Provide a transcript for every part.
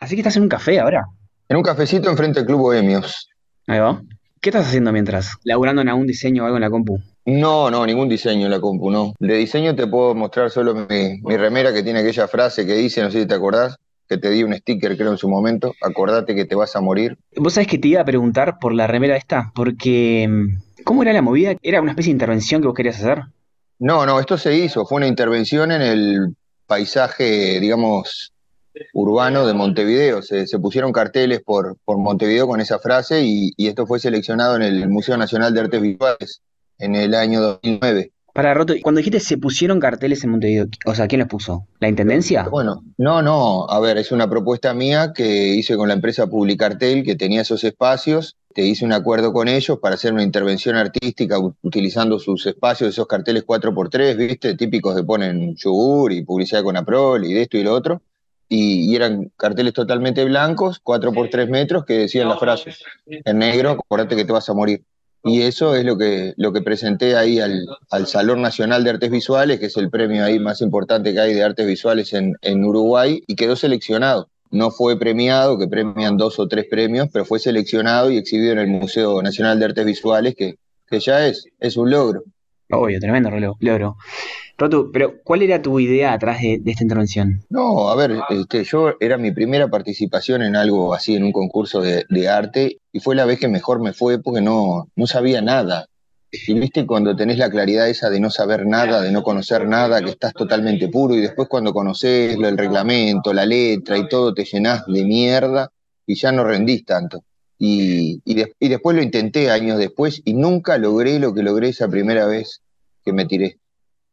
Así que estás en un café ahora. En un cafecito enfrente del Club Bohemios. Ahí va. ¿Qué estás haciendo mientras? ¿Laburando en algún diseño o algo en la compu? No, no, ningún diseño en la compu, no. De diseño te puedo mostrar solo mi, mi remera que tiene aquella frase que dice, no sé si te acordás, que te di un sticker creo en su momento, acordate que te vas a morir. Vos sabés que te iba a preguntar por la remera esta, porque mm, ¿cómo era la movida? ¿Era una especie de intervención que vos querías hacer? No, no, esto se hizo, fue una intervención en el paisaje, digamos, urbano de Montevideo. Se, se pusieron carteles por, por Montevideo con esa frase y, y esto fue seleccionado en el Museo Nacional de Artes Visuales en el año 2009. Para Roto, cuando dijiste se pusieron carteles en Montevideo, o sea, ¿quién los puso? ¿La Intendencia? Bueno, no, no, a ver, es una propuesta mía que hice con la empresa Publicartel, que tenía esos espacios, te hice un acuerdo con ellos para hacer una intervención artística utilizando sus espacios, esos carteles 4x3, ¿viste? Típicos que ponen yogur y publicidad con Aprol y de esto y lo otro, y, y eran carteles totalmente blancos, 4x3 metros, que decían la frase, en negro, acordate que te vas a morir. Y eso es lo que, lo que presenté ahí al, al Salón Nacional de Artes Visuales, que es el premio ahí más importante que hay de artes visuales en, en Uruguay, y quedó seleccionado. No fue premiado, que premian dos o tres premios, pero fue seleccionado y exhibido en el Museo Nacional de Artes Visuales, que, que ya es, es un logro. Obvio, tremendo reloj, logro. Rotu, pero ¿cuál era tu idea atrás de, esta intervención? No, a ver, este, yo era mi primera participación en algo así, en un concurso de, arte, y fue la vez que mejor me fue porque no, no sabía nada. Y viste cuando tenés la claridad esa de no saber nada, de no conocer nada, que estás totalmente puro, y después cuando conoces el reglamento, la letra y todo, te llenás de mierda y ya no rendís tanto. Y, y, de- y después lo intenté años después y nunca logré lo que logré esa primera vez que me tiré.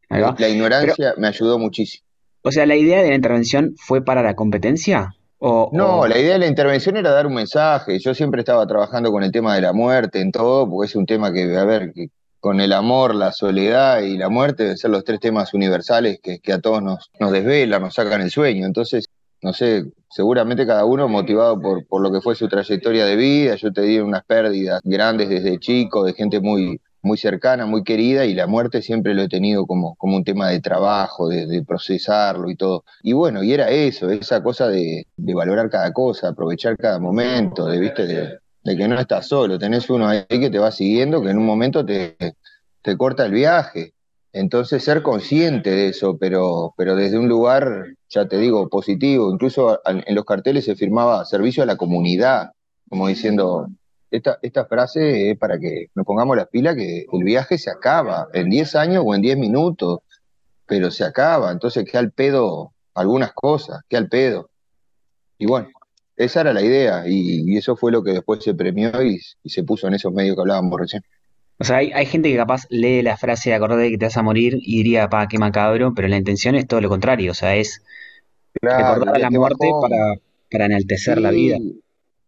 La, Pero, ignorancia me ayudó muchísimo. o sea, ¿la idea de la intervención fue para la competencia? ¿O, No, o... la idea de la intervención era dar un mensaje. Yo siempre estaba trabajando con el tema de la muerte en todo, porque es un tema que, a ver, que con el amor, la soledad y la muerte deben ser los tres temas universales que, que a todos nos, nos desvelan, nos sacan el sueño. Entonces, no sé, seguramente cada uno motivado por, por lo que fue su trayectoria de vida. Yo te di unas pérdidas grandes desde chico, de gente muy, muy cercana, muy querida, y la muerte siempre lo he tenido como, como un tema de trabajo, de, procesarlo y todo. Y bueno, y era eso, esa cosa de, valorar cada cosa, aprovechar cada momento, de, ¿viste? De, de que no estás solo, tenés uno ahí que te va siguiendo, que en un momento te, te corta el viaje. Entonces, ser consciente de eso, pero, pero desde un lugar, ya te digo, positivo. Incluso en los carteles se firmaba servicio a la comunidad, como diciendo, esta, esta frase es para que nos pongamos las pilas, que el viaje se acaba en 10 años o en 10 minutos, pero se acaba. Entonces, queda al pedo algunas cosas, queda al pedo. Y bueno, esa era la idea, y, eso fue lo que después se premió y, se puso en esos medios que hablábamos recién. O sea, hay, hay gente que capaz lee la frase acordate de que te vas a morir y diría, pa, qué macabro, pero la intención es todo lo contrario, o sea, es Claro, recordar la muerte para, para enaltecer la vida.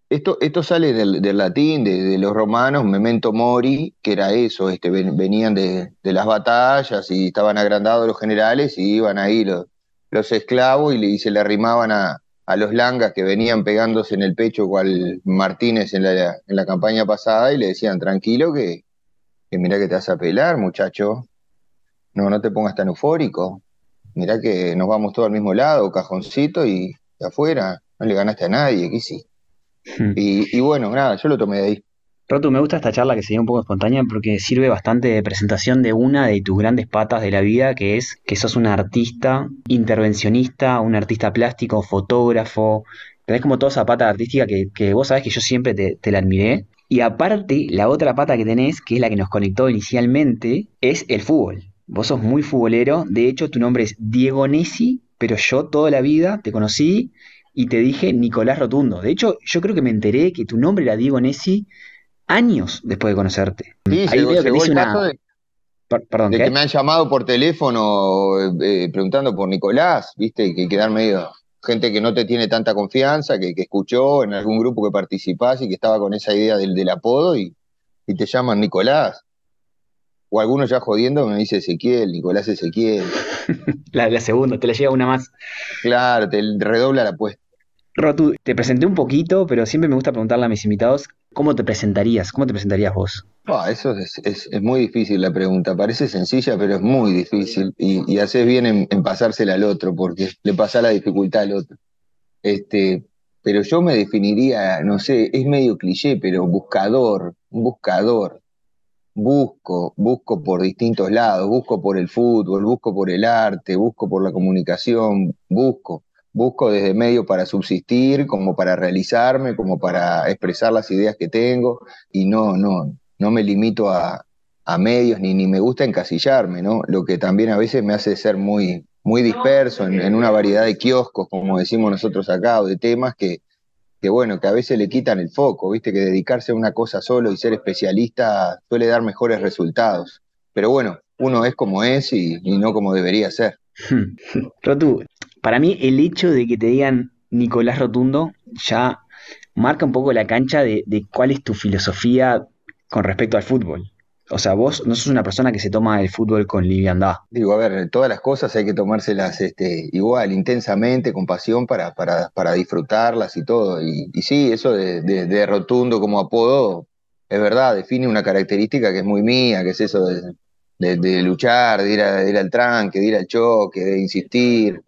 Esto, esto sale del, del latín, de, de los romanos, memento mori, que era eso, este, ven- venían de, de las batallas y estaban agrandados los generales y iban ahí los, los esclavos y, le- y se le arrimaban a, a los langas que venían pegándose en el pecho cual Martínez en la, en la campaña pasada y le decían, tranquilo que, que mirá que te vas a pelar, muchacho, no, no te pongas tan eufórico, mirá que nos vamos todos al mismo lado, cajoncito y afuera, no le ganaste a nadie, ¿qué hiciste? Hmm. Y, y bueno, nada, yo lo tomé de ahí. Rotu, me gusta esta charla que se dio un poco espontánea porque sirve bastante de presentación de una de tus grandes patas de la vida, que es que sos un artista intervencionista, un artista plástico, fotógrafo. Tenés como toda esa pata artística que, que vos sabés que yo siempre te, te la admiré. Y aparte, la otra pata que tenés, que es la que nos conectó inicialmente, es el fútbol. Vos sos muy futbolero, de hecho tu nombre es Diego Nessi, pero yo toda la vida te conocí y te dije Nicolás Rotundo. De hecho, yo creo que me enteré que tu nombre era Diego Nessi años después de conocerte. Sí, Ahí llegó, veo que el una... de, per- Perdón, de que me han llamado por teléfono eh, preguntando por Nicolás, ¿viste? Que quedar medio gente que no te tiene tanta confianza, que, que escuchó en algún grupo que participás y que estaba con esa idea del, del apodo y, y te llaman Nicolás. O algunos ya jodiendo me dice Ezequiel, Nicolás Ezequiel. La, la segunda, te la llega una más. Claro, te redobla la apuesta. Rotu, te presenté un poquito, pero siempre me gusta preguntarle a mis invitados, ¿cómo te presentarías? ¿Cómo te presentarías vos? Ah, eso es, es- es muy difícil la pregunta. Parece sencilla, pero es muy difícil. Y, y haces bien en, en pasársela al otro, porque le pasa la dificultad al otro. Este, pero yo me definiría, no sé, es medio cliché, pero buscador, un buscador. Busco, busco por distintos lados, busco por el fútbol, busco por el arte, busco por la comunicación, busco, busco desde medio para subsistir, como para realizarme, como para expresar las ideas que tengo, y no, no, no me limito a, a medios ni, ni me gusta encasillarme, ¿no? Lo que también a veces me hace ser muy, muy disperso en, una variedad de kioscos, como decimos nosotros acá, o de temas que, que, bueno, que a veces le quitan el foco, ¿viste? Que dedicarse a una cosa solo y ser especialista suele dar mejores resultados. Pero bueno, uno es como es y, no como debería ser. Rotu, para mí el hecho de que te digan Nicolás Rotundo ya marca un poco la cancha de, de cuál es tu filosofía con respecto al fútbol. O sea, vos no sos una persona que se toma el fútbol con liviandad. Digo, a ver, todas las cosas hay que tomárselas este, igual, intensamente, con pasión para, para, para disfrutarlas y todo. Y, sí, eso de, rotundo como apodo, es verdad, define una característica que es muy mía, que es eso de, luchar, de ir, ir, al tranque, de ir al choque, de insistir.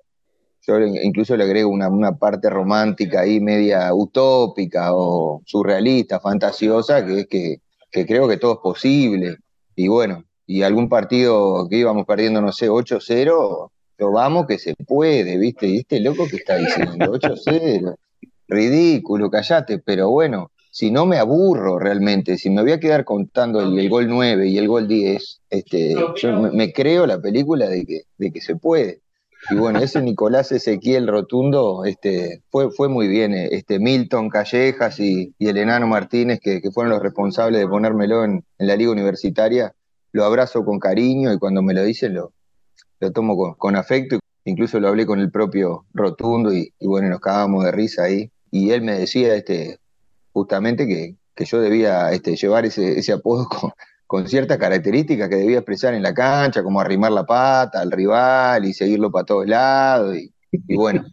Yo incluso le agrego una, una parte romántica ahí, media utópica o surrealista, fantasiosa, que es que que creo que todo es posible. Y bueno, y algún partido que íbamos perdiendo, no sé, 8-0, lo vamos que se puede, ¿viste? Y este loco que está diciendo 8-0, ridículo, callate, pero bueno, si no me aburro realmente, si me voy a quedar contando el, gol 9 y el gol 10, este, yo me, creo la película de que, de que se puede. Y bueno, ese Nicolás Ezequiel Rotundo este, fue, fue muy bien. Eh, este, Milton Callejas y, el enano Martínez, que, fueron los responsables de ponérmelo en, la liga universitaria, lo abrazo con cariño y cuando me lo dicen lo, lo tomo con, afecto. Incluso lo hablé con el propio Rotundo y, bueno, nos cagábamos de risa ahí. Y él me decía este, justamente que, que yo debía este, llevar ese, ese apodo con, con ciertas características que debía expresar en la cancha, como arrimar la pata al rival y seguirlo para todos lados. Y, bueno,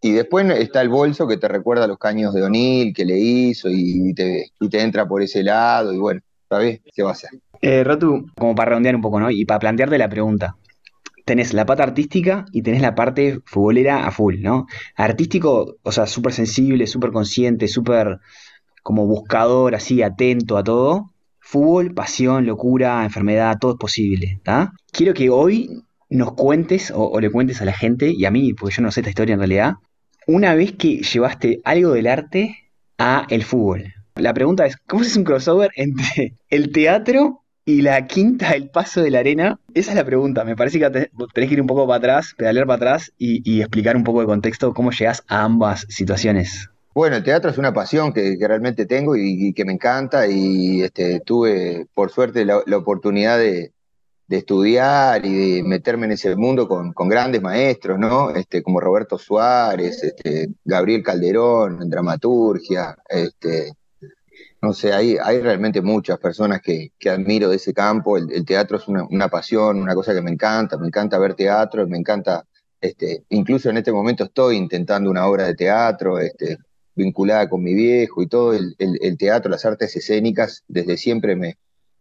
y después está el bolso que te recuerda los caños de O'Neill que le hizo y te, y te entra por ese lado. Y bueno, ¿sabes qué va a hacer? Eh, como para redondear un poco, ¿no? Y para plantearte la pregunta. Tenés la pata artística y tenés la parte futbolera a full, ¿no? Artístico, o sea, súper sensible, súper consciente, súper como buscador, así, atento a todo Fútbol, pasión, locura, enfermedad, todo es posible. Quiero que hoy nos cuentes o, le cuentes a la gente y a mí, porque yo no sé esta historia en realidad, una vez que llevaste algo del arte a el fútbol. La pregunta es, ¿cómo es un crossover entre el teatro y la quinta El Paso de la Arena? Esa es la pregunta. Me parece que tenés que ir un poco para atrás, pedalear para atrás y explicar un poco de contexto cómo llegas a ambas situaciones. Bueno, el teatro es una pasión que, realmente tengo y, que me encanta y este, tuve por suerte la, oportunidad de, estudiar y de meterme en ese mundo con, grandes maestros, ¿no? Este, como Roberto Suárez, este, Gabriel Calderón en dramaturgia, este, no sé, hay, hay realmente muchas personas que, admiro de ese campo. El, teatro es una, una, pasión, una cosa que me encanta, me encanta ver teatro, me encanta, este, incluso en este momento estoy intentando una obra de teatro, este, vinculada con mi viejo y todo, el, teatro, las artes escénicas, desde siempre me,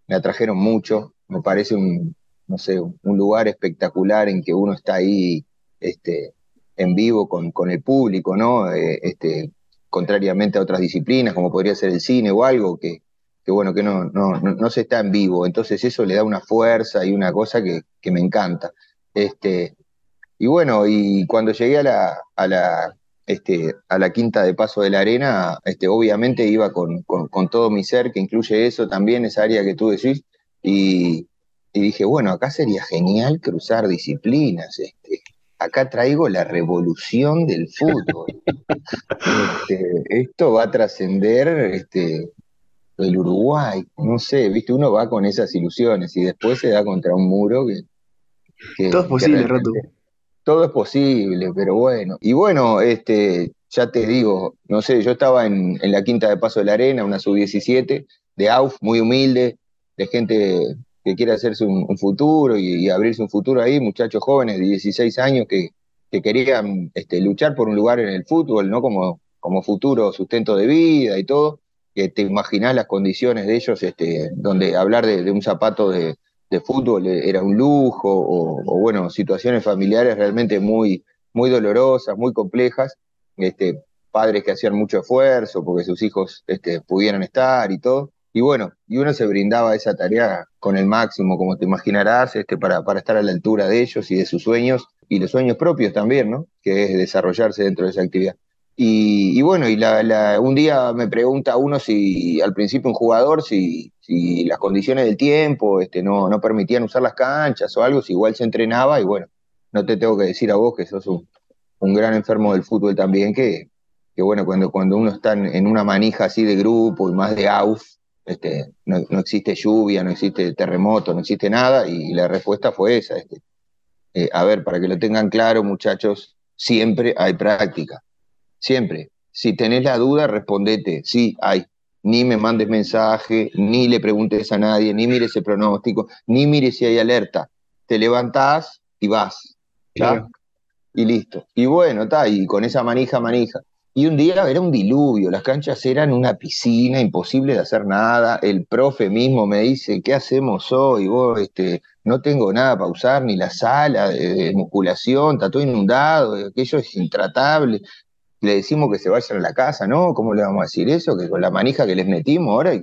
me, atrajeron mucho. Me parece un, no sé, un lugar espectacular en que uno está ahí este, en vivo con, con el público, ¿no? Eh, este, contrariamente a otras disciplinas, como podría ser el cine o algo, que, que bueno, que no, no, no, se está en vivo. Entonces eso le da una fuerza y una cosa que, que me encanta. Este, y bueno, y cuando llegué a la, a la este, a la quinta de Paso de la Arena, este, obviamente iba con, todo mi ser, que incluye eso también, esa área que tú decís, y, dije, bueno, acá sería genial cruzar disciplinas, este, acá traigo la revolución del fútbol. Este, esto va a trascender este, el Uruguay, no sé, viste, uno va con esas ilusiones y después se da contra un muro que... Todo es posible, Roto todo es posible, pero bueno. Y bueno, este, ya te digo, no sé, yo estaba en, la quinta de Paso de la Arena, una sub-17, de AUF, muy humilde, de gente que quiere hacerse un, futuro y, abrirse un futuro ahí, muchachos jóvenes de 16 años que, querían este, luchar por un lugar en el fútbol, ¿no? Como, futuro sustento de vida y todo, que te imaginás las condiciones de ellos, este, donde hablar de un zapato de, de fútbol e-, era un lujo, o, bueno, situaciones familiares realmente muy, muy dolorosas, muy complejas. Este, padres que hacían mucho esfuerzo porque sus hijos este, pudieran estar y todo. Y bueno, y uno se brindaba esa tarea con el máximo, como te imaginarás, este, para, para estar a la altura de ellos y de sus sueños, y los sueños propios también, ¿no? Que es desarrollarse dentro de esa actividad. Y, bueno, y un día me pregunta uno si al principio un jugador, si, si las condiciones del tiempo este, no, no permitían usar las canchas o algo, si igual se entrenaba, y bueno, no te tengo que decir a vos que sos un, un gran enfermo del fútbol también, que, que bueno, cuando, cuando uno está en una manija así de grupo y más de AUF, este, no, existe lluvia, no existe terremoto, no existe nada, y la respuesta fue esa. Este, eh, a ver, para que lo tengan claro, muchachos, siempre hay práctica, siempre. Si tenés la duda, respondete, sí, hay. Ni me mandes mensaje, ni le preguntes a nadie, ni mires el pronóstico, ni mires si hay alerta. Te levantás y vas. Y listo. Y bueno, está, y con esa manija, manija. Y un día era un diluvio, las canchas eran una piscina, imposible de hacer nada. El profe mismo me dice, ¿qué hacemos hoy? Vos, este, no tengo nada para usar, ni la sala de, musculación, está todo inundado, aquello es intratable. Le decimos que se vayan a la casa, ¿no? ¿Cómo le vamos a decir eso? Que con la manija que les metimos ahora,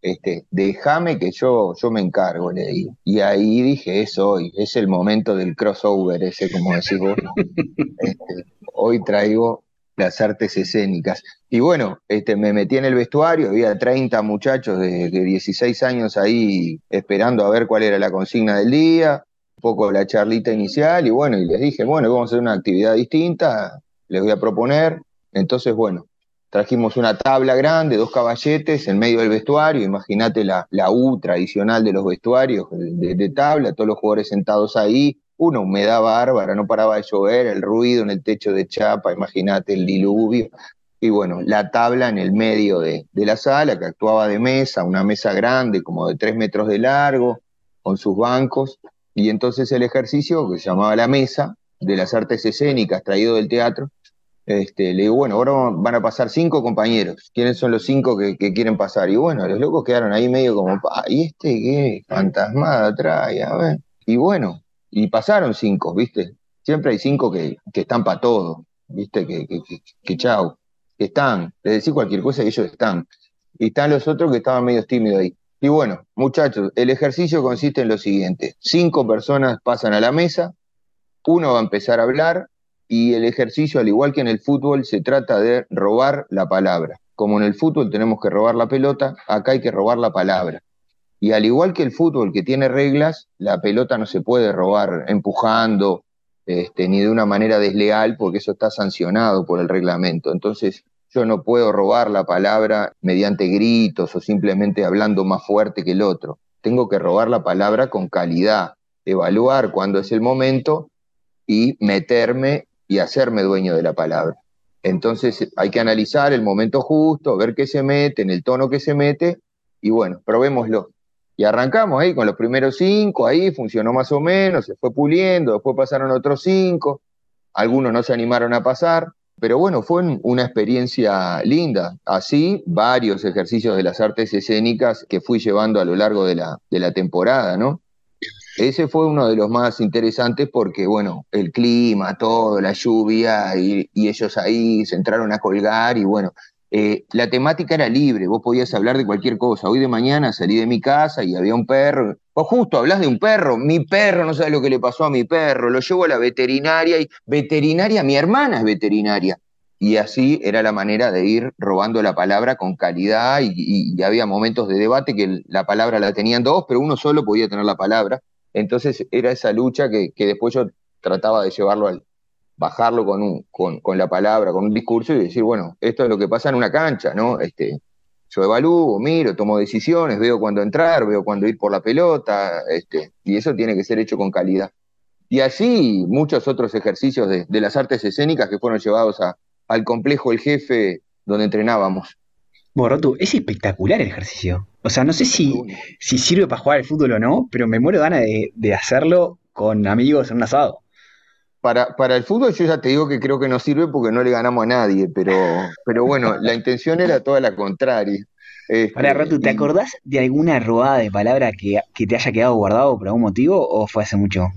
este, déjame que yo, yo me encargo, le digo. Y ahí dije, es hoy, es el momento del crossover ese, como decís vos. Este, hoy traigo las artes escénicas. Y bueno, este, me metí en el vestuario, había 30 muchachos de, 16 años ahí esperando a ver cuál era la consigna del día, un poco la charlita inicial, y bueno, y les dije, bueno, vamos a hacer una actividad distinta, les voy a proponer. Entonces, bueno, trajimos una tabla grande, dos caballetes en medio del vestuario, imagínate la, la U tradicional de los vestuarios de, de tabla, todos los jugadores sentados ahí, una humedad bárbara, no paraba de llover, el ruido en el techo de chapa, imagínate el diluvio. Y bueno, la tabla en el medio de, la sala, que actuaba de mesa, una mesa grande, como de tres metros de largo, con sus bancos. Y entonces el ejercicio, que se llamaba la mesa, de las artes escénicas, traído del teatro, este, le digo, bueno, ahora van a pasar cinco compañeros. ¿Quiénes son los cinco que, quieren pasar? Y bueno, los locos quedaron ahí medio como, ¿y este qué fantasmada trae? A ver. Y bueno, y pasaron cinco, ¿viste? Siempre hay cinco que, están para todo, ¿viste? Que, que, que, chau, que están, les decís cualquier cosa y ellos están. Y están los otros que estaban medio tímidos ahí. Y bueno, muchachos, el ejercicio consiste en lo siguiente. Cinco personas pasan a la mesa, uno va a empezar a hablar y el ejercicio, al igual que en el fútbol, se trata de robar la palabra. Como en el fútbol tenemos que robar la pelota, acá hay que robar la palabra. Y al igual que el fútbol que tiene reglas, la pelota no se puede robar empujando este, ni de una manera desleal porque eso está sancionado por el reglamento. Entonces yo no puedo robar la palabra mediante gritos o simplemente hablando más fuerte que el otro. Tengo que robar la palabra con calidad, evaluar cuándo es el momento y meterme y hacerme dueño de la palabra. Entonces hay que analizar el momento justo, ver qué se mete, en el tono que se mete, y bueno, probémoslo. Y arrancamos ahí con los primeros cinco, ahí funcionó más o menos, se fue puliendo, después pasaron otros cinco, algunos no se animaron a pasar, pero bueno, fue una experiencia linda. Así, varios ejercicios de las artes escénicas que fui llevando a lo largo de la, de la temporada, ¿no? Ese fue uno de los más interesantes porque, bueno, el clima, todo, la lluvia, y, y ellos ahí se entraron a colgar y bueno, eh, la temática era libre, vos podías hablar de cualquier cosa. Hoy de mañana salí de mi casa y había un perro. Vos justo hablas de un perro, mi perro, no sabes lo que le pasó a mi perro, lo llevo a la veterinaria y veterinaria, mi hermana es veterinaria. Y así era la manera de ir robando la palabra con calidad y, había momentos de debate que la palabra la tenían dos, pero uno solo podía tener la palabra. Entonces era esa lucha que después yo trataba de llevarlo al, bajarlo con, la palabra, con un discurso y decir, bueno, esto es lo que pasa en una cancha, ¿no? Este, yo evalúo, miro, tomo decisiones, veo cuándo entrar, veo cuándo ir por la pelota, este, y eso tiene que ser hecho con calidad. Y así muchos otros ejercicios de, las artes escénicas que fueron llevados al complejo El Jefe donde entrenábamos. Bueno, es espectacular el ejercicio. O sea, no sé si, si sirve para jugar al fútbol o no, pero me muero ganas de, de hacerlo con amigos en un asado para, para el fútbol yo ya te digo que creo que no sirve porque no le ganamos a nadie, pero, pero bueno, la intención era toda la contraria. Este, Para ¿te acordás de alguna robada de palabra que, te haya quedado guardado por algún motivo o fue hace mucho?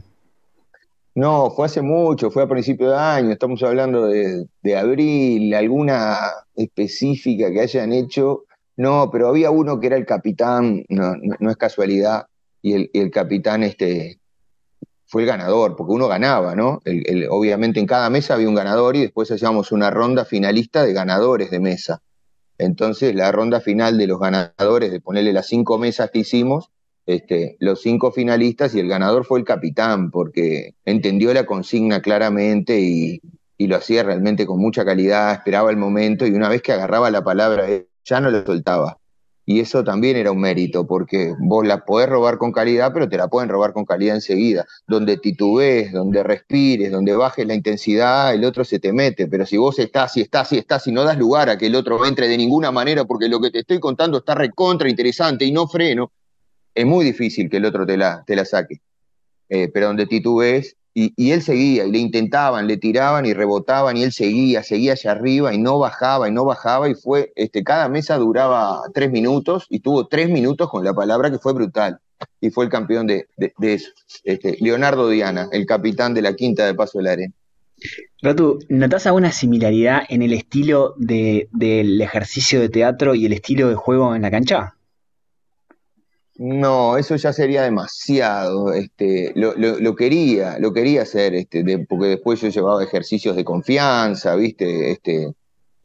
No, fue hace mucho, fue a principio de año, estamos hablando de, abril, alguna específica que hayan hecho. No, pero había uno que era el capitán, no, es casualidad, y el, el, capitán este, fue el ganador, porque uno ganaba, ¿no? obviamente en cada mesa había un ganador y después hacíamos una ronda finalista de ganadores de mesa. Entonces la ronda final de los ganadores, de ponerle las cinco mesas que hicimos, este, los cinco finalistas y el ganador fue el capitán, porque entendió la consigna claramente y, lo hacía realmente con mucha calidad, esperaba el momento y una vez que agarraba la palabra ya no lo soltaba. Y eso también era un mérito, porque vos la podés robar con calidad, pero te la pueden robar con calidad enseguida. Donde titubees, donde respires, donde bajes la intensidad, el otro se te mete. Pero si vos estás y estás y estás y no das lugar a que el otro entre de ninguna manera, porque lo que te estoy contando está recontra interesante y no freno, es muy difícil que el otro te la, te la saque. Eh, pero donde titubees, y, él seguía, y le intentaban, le tiraban y rebotaban, y él seguía, seguía hacia arriba, y no bajaba, y no bajaba, y fue, este, cada mesa duraba tres minutos, y tuvo tres minutos con la palabra que fue brutal, y fue el campeón de, eso. Este, Leonardo Diana, el capitán de la quinta de Paso de la Arena. Ratu, ¿notas alguna similaridad en el estilo del ejercicio de teatro y el estilo de juego en la cancha? No, eso ya sería demasiado. Este, lo, quería, lo quería hacer, este, porque después yo llevaba ejercicios de confianza, ¿viste? Este,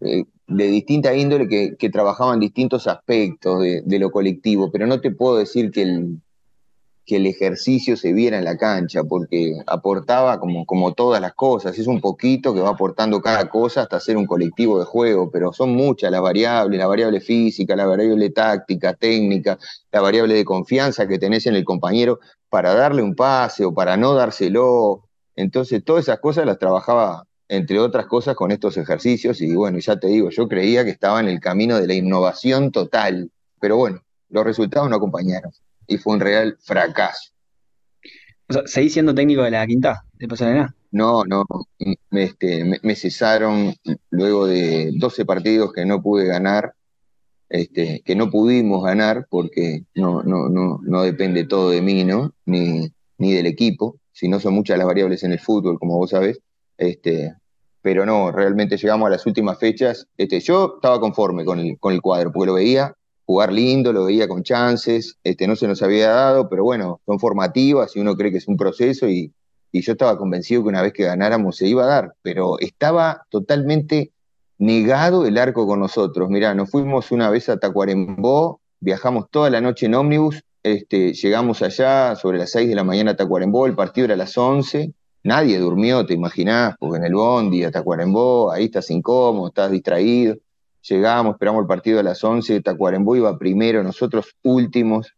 eh, de distinta índole que, que trabajaban distintos aspectos de, de, lo colectivo, pero no te puedo decir que el, que el ejercicio se viera en la cancha, porque aportaba como, como todas las cosas, es un poquito que va aportando cada cosa hasta ser un colectivo de juego, pero son muchas las variables, la variable física, la variable táctica, técnica, la variable de confianza que tenés en el compañero para darle un pase o para no dárselo. Entonces, todas esas cosas las trabajaba, entre otras cosas, con estos ejercicios y bueno, ya te digo, yo creía que estaba en el camino de la innovación total, pero bueno, los resultados no acompañaron y fue un real fracaso. O sea, ¿seguís siendo técnico de la quinta de Pasadena? No, no, me, este, me, cesaron luego de 12 partidos que no pude ganar, este, que no pudimos ganar porque no, no, no, no depende todo de mí, ¿no? Ni, ni del equipo, si no son muchas las variables en el fútbol, como vos sabés. Este, pero no, realmente llegamos a las últimas fechas. Este, yo estaba conforme con el, con el cuadro, porque lo veía jugar lindo, lo veía con chances, este, no se nos había dado, pero bueno, son formativas y uno cree que es un proceso y, yo estaba convencido que una vez que ganáramos se iba a dar, pero estaba totalmente negado el arco con nosotros. Mirá, nos fuimos una vez a Tacuarembó, viajamos toda la noche en ómnibus, este, llegamos allá sobre las 6 de la mañana a Tacuarembó, el partido era a las 11, nadie durmió, te imaginás, porque en el bondi a Tacuarembó, ahí estás incómodo, estás distraído. Llegamos, esperamos el partido a las 11, Tacuarembó iba primero, nosotros últimos.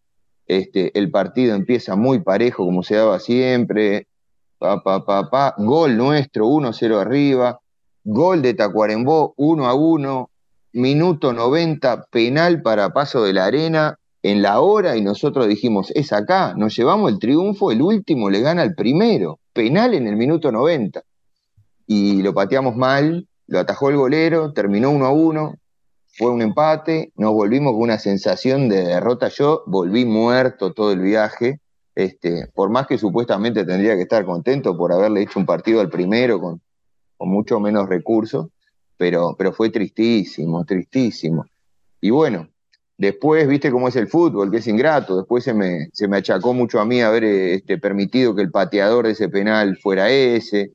Este, el partido empieza muy parejo, como se daba siempre. Pa. Gol nuestro, 1-0 arriba. Gol de Tacuarembó, 1 a 1. Minuto 90, penal para Paso de la Arena en la hora y nosotros dijimos, es acá, nos llevamos el triunfo, el último le gana al primero, penal en el minuto 90. Y lo pateamos mal, lo atajó el golero, terminó uno a uno, fue un empate, nos volvimos con una sensación de derrota. Yo volví muerto todo el viaje, este, por más que supuestamente tendría que estar contento por haberle hecho un partido al primero con, con mucho menos recursos, pero, pero fue tristísimo, tristísimo. Y bueno, después, viste cómo es el fútbol, que es ingrato, después se me, se me achacó mucho a mí haber este, permitido que el pateador de ese penal fuera ese,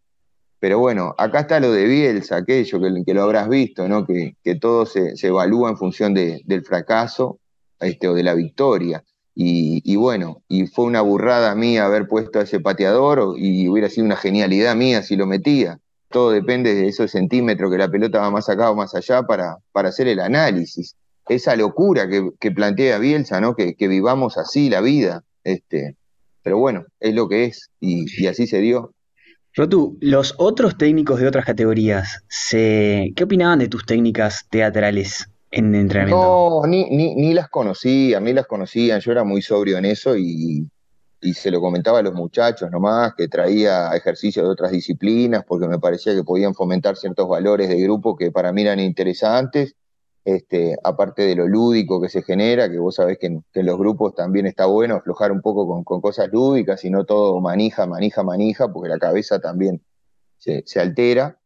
pero bueno, acá está lo de Bielsa, aquello que, que lo habrás visto, ¿no? Que, todo se, evalúa en función del fracaso este, o de la victoria. Y, bueno, y fue una burrada mía haber puesto a ese pateador y hubiera sido una genialidad mía si lo metía. Todo depende de esos centímetros que la pelota va más acá o más allá para, para hacer el análisis. Esa locura que, plantea Bielsa, ¿no? Que, vivamos así la vida. Este, pero bueno, es lo que es y así se dio. Rotu, los otros técnicos de otras categorías, ¿qué opinaban de tus técnicas teatrales en entrenamiento? No, ni, ni, las conocían, ni las conocían. Yo era muy sobrio en eso y, se lo comentaba a los muchachos nomás, que traía ejercicios de otras disciplinas porque me parecía que podían fomentar ciertos valores de grupo que para mí eran interesantes. Este, aparte de lo lúdico que se genera, que vos sabés que en, los grupos también está bueno aflojar un poco con, cosas lúdicas y no todo manija, manija, manija, porque la cabeza también se, altera.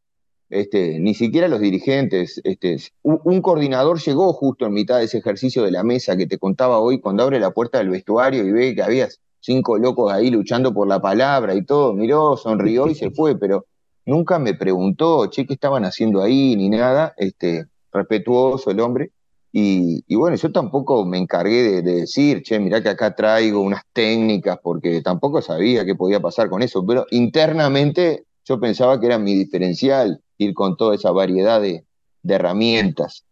Este, ni siquiera los dirigentes, este, un, coordinador llegó justo en mitad de ese ejercicio de la mesa que te contaba hoy, cuando abre la puerta del vestuario y ve que había cinco locos ahí luchando por la palabra y todo, miró, sonrió y se fue, pero nunca me preguntó, che, qué estaban haciendo ahí, ni nada, este, respetuoso el hombre. Y, bueno, yo tampoco me encargué de, decir, che, mirá que acá traigo unas técnicas, porque tampoco sabía qué podía pasar con eso, pero internamente yo pensaba que era mi diferencial ir con toda esa variedad de, herramientas.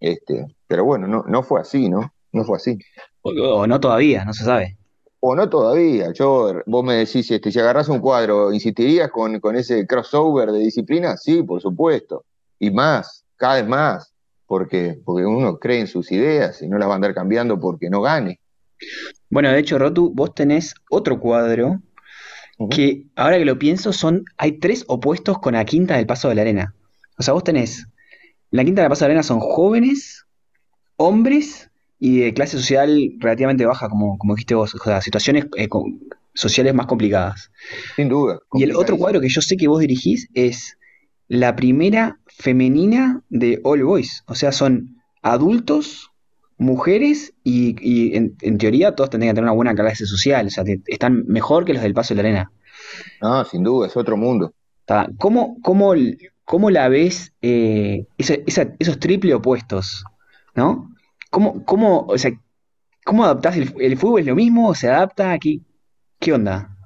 Este, pero bueno, no, no fue así, ¿no? No fue así. O, no todavía, no se sabe. O no todavía. Yo, vos me decís, este, si agarras un cuadro, ¿insistirías con, con ese crossover de disciplina? Sí, por supuesto. Y más cada vez más, porque, porque uno cree en sus ideas y no las va a andar cambiando porque no gane. Bueno, de hecho, Rotu, vos tenés otro cuadro que ahora que lo pienso son, hay tres opuestos con la quinta del Paso de la Arena. O sea, vos tenés, la quinta del Paso de la Arena son jóvenes, hombres y de clase social relativamente baja, como, como dijiste vos, o sea, situaciones eh, sociales más complicadas. Sin duda. Y el otro cuadro que yo sé que vos dirigís es la primera femenina de All Boys. O sea, son adultos, mujeres y, en, teoría todos tendrían que tener una buena clase social. O sea, están mejor que los del Paso de la Arena. Ah, sin duda, es otro mundo. ¿Cómo, cómo, cómo la ves eh, esos triple opuestos? ¿No? ¿Cómo, cómo, o sea, ¿cómo adaptás el, el fútbol? ¿Es lo mismo? ¿Se adapta? aquí? ¿Qué onda?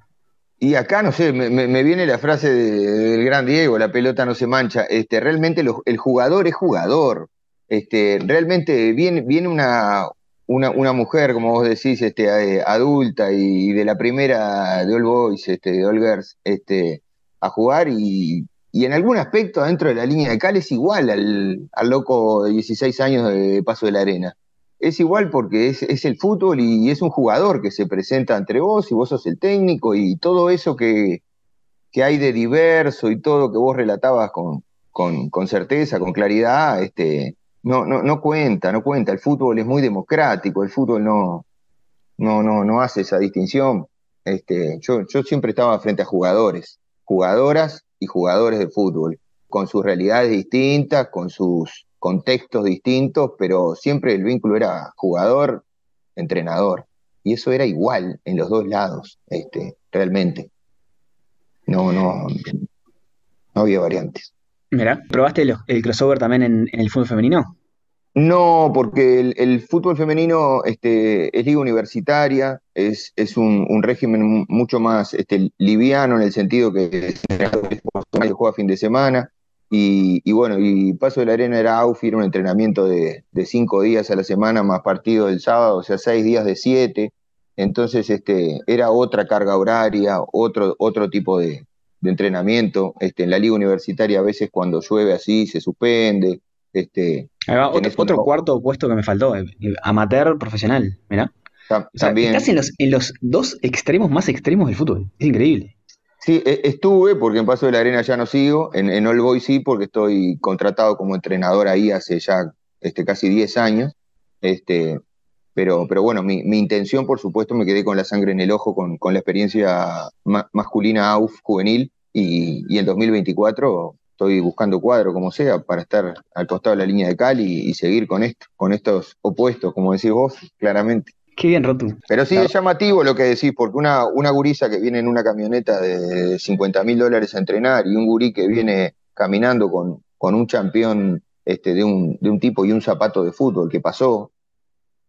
Y acá, no sé, me, viene la frase del gran Diego, la pelota no se mancha. Este, realmente el jugador es jugador. Este, realmente viene, viene una, una, mujer, como vos decís, este, eh, adulta y de la primera de All Boys, este, de All Girls, este, a jugar y, en algún aspecto dentro de la línea de cal es igual al, al loco de 16 años de Paso de la Arena es igual porque es, el fútbol y es un jugador que se presenta entre vos y vos sos el técnico y todo eso que, hay de diverso y todo que vos relatabas con, con, certeza, con claridad, este, no, no, no cuenta, no cuenta. El fútbol es muy democrático, el fútbol no, no, no, no hace esa distinción. Este, yo, yo siempre estaba frente a jugadores, jugadoras y jugadores de fútbol, con sus realidades distintas, con sus contextos distintos, pero siempre el vínculo era jugador-entrenador. Y eso era igual en los dos lados, este, realmente. No, no, no había variantes. Mira, ¿probaste el, crossover también en, el fútbol femenino? No, porque el, fútbol femenino este, es liga universitaria, es, es un, régimen mucho más este, liviano en el sentido que se juega fin de semana, y, bueno, y Paso de la Arena era AUFI, era un entrenamiento de, cinco días a la semana más partido del sábado, o sea, seis días de siete. Entonces, este, era otra carga horaria, otro, otro tipo de, entrenamiento. Este, en la liga universitaria a veces cuando llueve así se suspende. Este, otro, cuarto puesto que me faltó, eh, amateur profesional, mira también. estás en los, en los dos extremos más extremos del fútbol. Es increíble. Sí, e, estuve, porque en Paso de la Arena ya no sigo, en, en All Boys sí, porque estoy contratado como entrenador ahí hace ya este, casi 10 años. Este, pero, pero bueno, mi, intención, por supuesto, me quedé con la sangre en el ojo con, la experiencia masculina juvenil y, y, en 2024 estoy buscando cuadro, como sea, para estar al costado de la línea de Cali y seguir con esto, con estos opuestos, como decís vos, claramente. Qué bien, Rotu. Pero sí es llamativo lo que decís, porque una, una gurisa que viene en una camioneta de 50 mil dólares a entrenar y un gurí que viene caminando con, con un campeón este, de, un, de un tipo y un zapato de fútbol que pasó,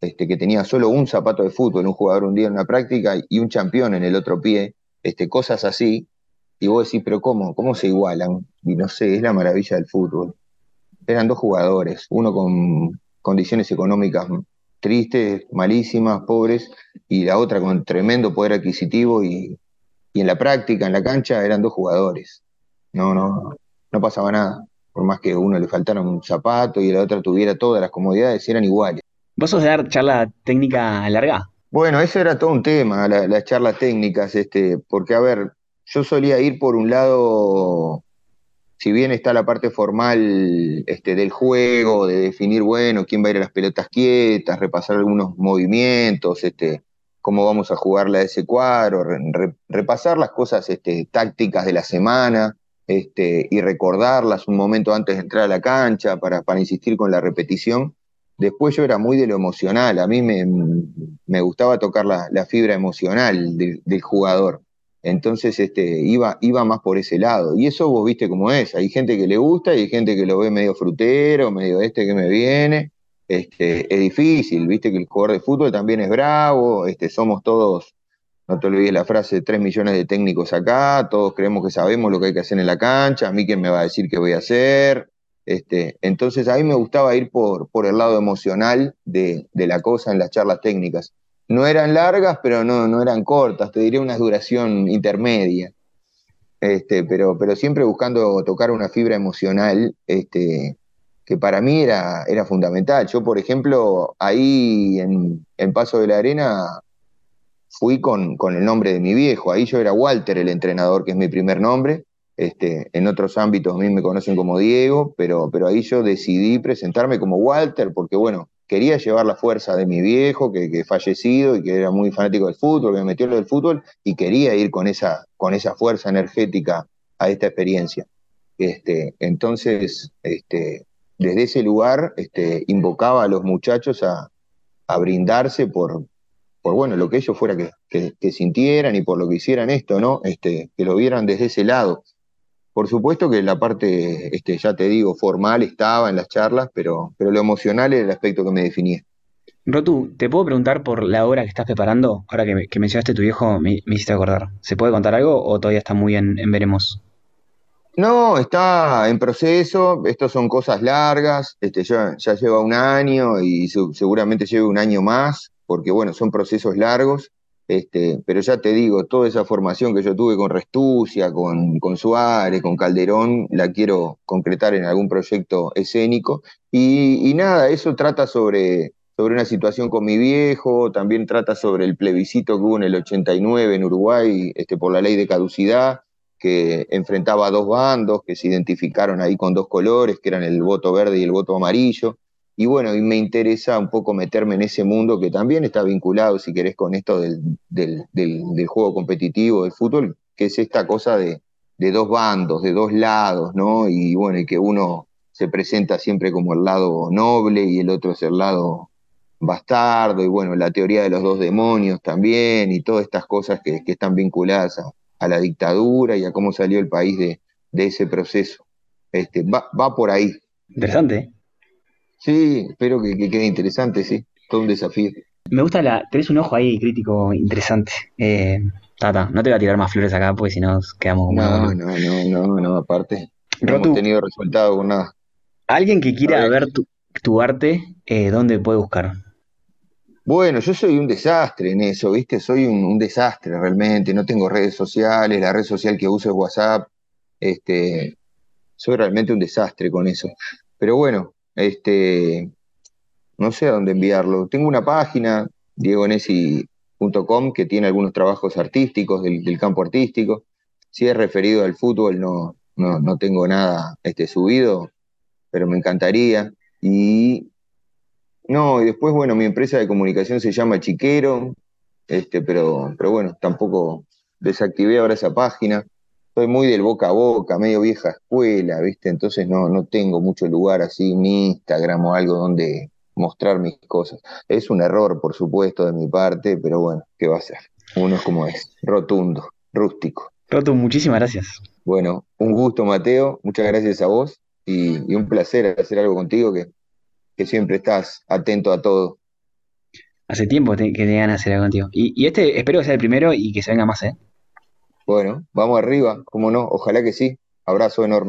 este, que tenía solo un zapato de fútbol, un jugador un día en una práctica y un campeón en el otro pie, este, cosas así, y vos decís, pero ¿cómo? ¿Cómo se igualan? Y no sé, es la maravilla del fútbol. Eran dos jugadores, uno con condiciones económicas tristes, malísimas, pobres, y la otra con tremendo poder adquisitivo y, en la práctica, en la cancha, eran dos jugadores. No, no, no pasaba nada. Por más que uno le faltara un zapato y la otra tuviera todas las comodidades, eran iguales. ¿Vos sos de dar charla técnica larga? Bueno, eso era todo un tema, las charlas técnicas, este, porque a ver, yo solía ir por un lado si bien está la parte formal este, del juego, de definir, bueno, quién va a ir a las pelotas quietas, repasar algunos movimientos, este, cómo vamos a jugarla a ese cuadro, repasar las cosas este, tácticas de la semana y recordarlas un momento antes de entrar a la cancha para, insistir con la repetición. Después yo era muy de lo emocional, a mí me, gustaba tocar la, la fibra emocional del jugador. Entonces este, iba, iba más por ese lado. Y eso vos viste cómo es. Hay gente que le gusta y hay gente que lo ve medio frutero, medio este que me viene. Este, es difícil, viste que el jugador de fútbol también es bravo, este, somos todos, no te olvides la frase, tres millones de técnicos acá, todos creemos que sabemos lo que hay que hacer en la cancha, a mí quién me va a decir qué voy a hacer. Este, entonces a mí me gustaba ir por, por el lado emocional de, de la cosa en las charlas técnicas no eran largas, pero no, no eran cortas, te diría una duración intermedia. Este, pero, pero siempre buscando tocar una fibra emocional este, que para mí era, era fundamental. Yo, por ejemplo, ahí en, Paso de la Arena fui con, con, el nombre de mi viejo. Ahí yo era Walter, el entrenador, que es mi primer nombre. Este, en otros ámbitos a mí me conocen como Diego, pero, pero ahí yo decidí presentarme como Walter porque, bueno, quería llevar la fuerza de mi viejo, que, fallecido y que era muy fanático del fútbol, que me metió en del fútbol, y quería ir con esa, con esa fuerza energética a esta experiencia. Este, entonces, este, desde ese lugar, este, invocaba a los muchachos a, a brindarse por, por, bueno, lo que ellos fuera que, que, que, sintieran y por lo que hicieran esto, ¿no? Este, que lo vieran desde ese lado. Por supuesto que la parte, este, ya te digo, formal estaba en las charlas, pero, pero lo emocional era el aspecto que me definía. Rotu, ¿te puedo preguntar por la obra que estás preparando? Ahora que, que mencionaste tu viejo, me, me, hiciste acordar. ¿Se puede contar algo o todavía está muy en, en veremos? No, está en proceso, estas son cosas largas, este, ya, ya lleva un año y seguramente lleve un año más, porque bueno, son procesos largos. Este, pero ya te digo, toda esa formación que yo tuve con Restucia, con, con Suárez, con Calderón, la quiero concretar en algún proyecto escénico. Y, y, nada, eso trata sobre, sobre una situación con mi viejo, también trata sobre el plebiscito que hubo en el 89 en Uruguay este, por la ley de caducidad, que enfrentaba a dos bandos que se identificaron ahí con dos colores, que eran el voto verde y el voto amarillo. Y bueno, y me interesa un poco meterme en ese mundo que también está vinculado, si querés, con esto del, del, juego competitivo del fútbol, que es esta cosa de, de, dos bandos, de dos lados, ¿no? Y bueno, y que uno se presenta siempre como el lado noble y el otro es el lado bastardo, y bueno, la teoría de los dos demonios también, y todas estas cosas que, están vinculadas a, a, la dictadura y a cómo salió el país de, de ese proceso. Este, va, va por ahí. Interesante. Sí, espero que, que, quede interesante, sí. Todo un desafío. Me gusta la. Tenés un ojo ahí crítico interesante. Eh, tata, no te voy a tirar más flores acá, porque si no quedamos. No, no, no, no, no, aparte. No hemos tenido resultado con nada. Alguien que quiera ver tu, tu arte, eh, ¿dónde puede buscar? Bueno, yo soy un desastre en eso, ¿viste? Soy un, un, desastre realmente. No tengo redes sociales, la red social que uso es WhatsApp. Este, soy realmente un desastre con eso. Pero bueno, este, no sé a dónde enviarlo. Tengo una página, diegonesi.com, que tiene algunos trabajos artísticos del, campo artístico. Si es referido al fútbol, no, no, no tengo nada este, subido, pero me encantaría. Y no, y después, bueno, mi empresa de comunicación se llama Chiquero, este, pero, pero bueno, tampoco desactivé ahora esa página soy muy del boca a boca, medio vieja escuela, ¿viste? Entonces no, no tengo mucho lugar así, en Instagram o algo donde mostrar mis cosas. Es un error, por supuesto, de mi parte, pero bueno, ¿qué va a ser? Uno es como es, rotundo, rústico. Roto, muchísimas gracias. Bueno, un gusto, Mateo, muchas gracias a vos y, y un placer hacer algo contigo que, que, siempre estás atento a todo. Hace tiempo que te ganas hacer algo contigo. Y, y este espero que sea el primero y que se venga más, ¿eh? Bueno, vamos arriba, cómo no, ojalá que sí. Abrazo enorme.